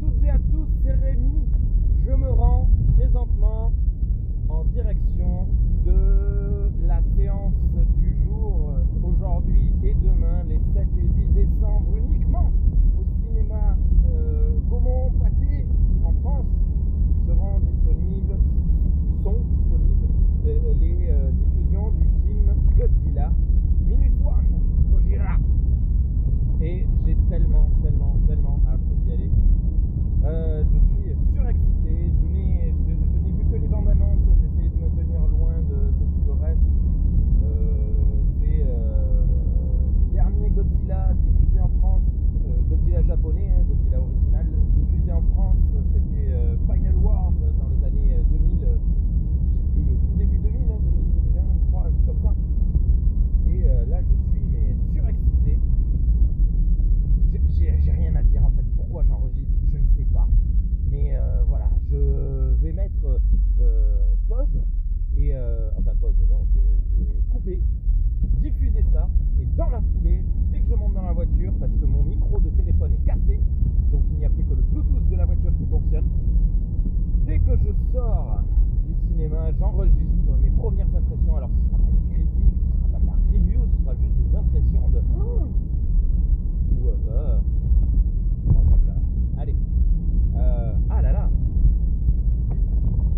toutes et à tous. Euh, euh, pause et euh, enfin pause non je vais, couper diffuser ça et dans la foulée dès que je monte dans la voiture parce que mon micro de téléphone est cassé donc il n'y a plus que le bluetooth de la voiture qui fonctionne. Dès que je sors du cinéma j'enregistre mes premières impressions alors ce sera pas une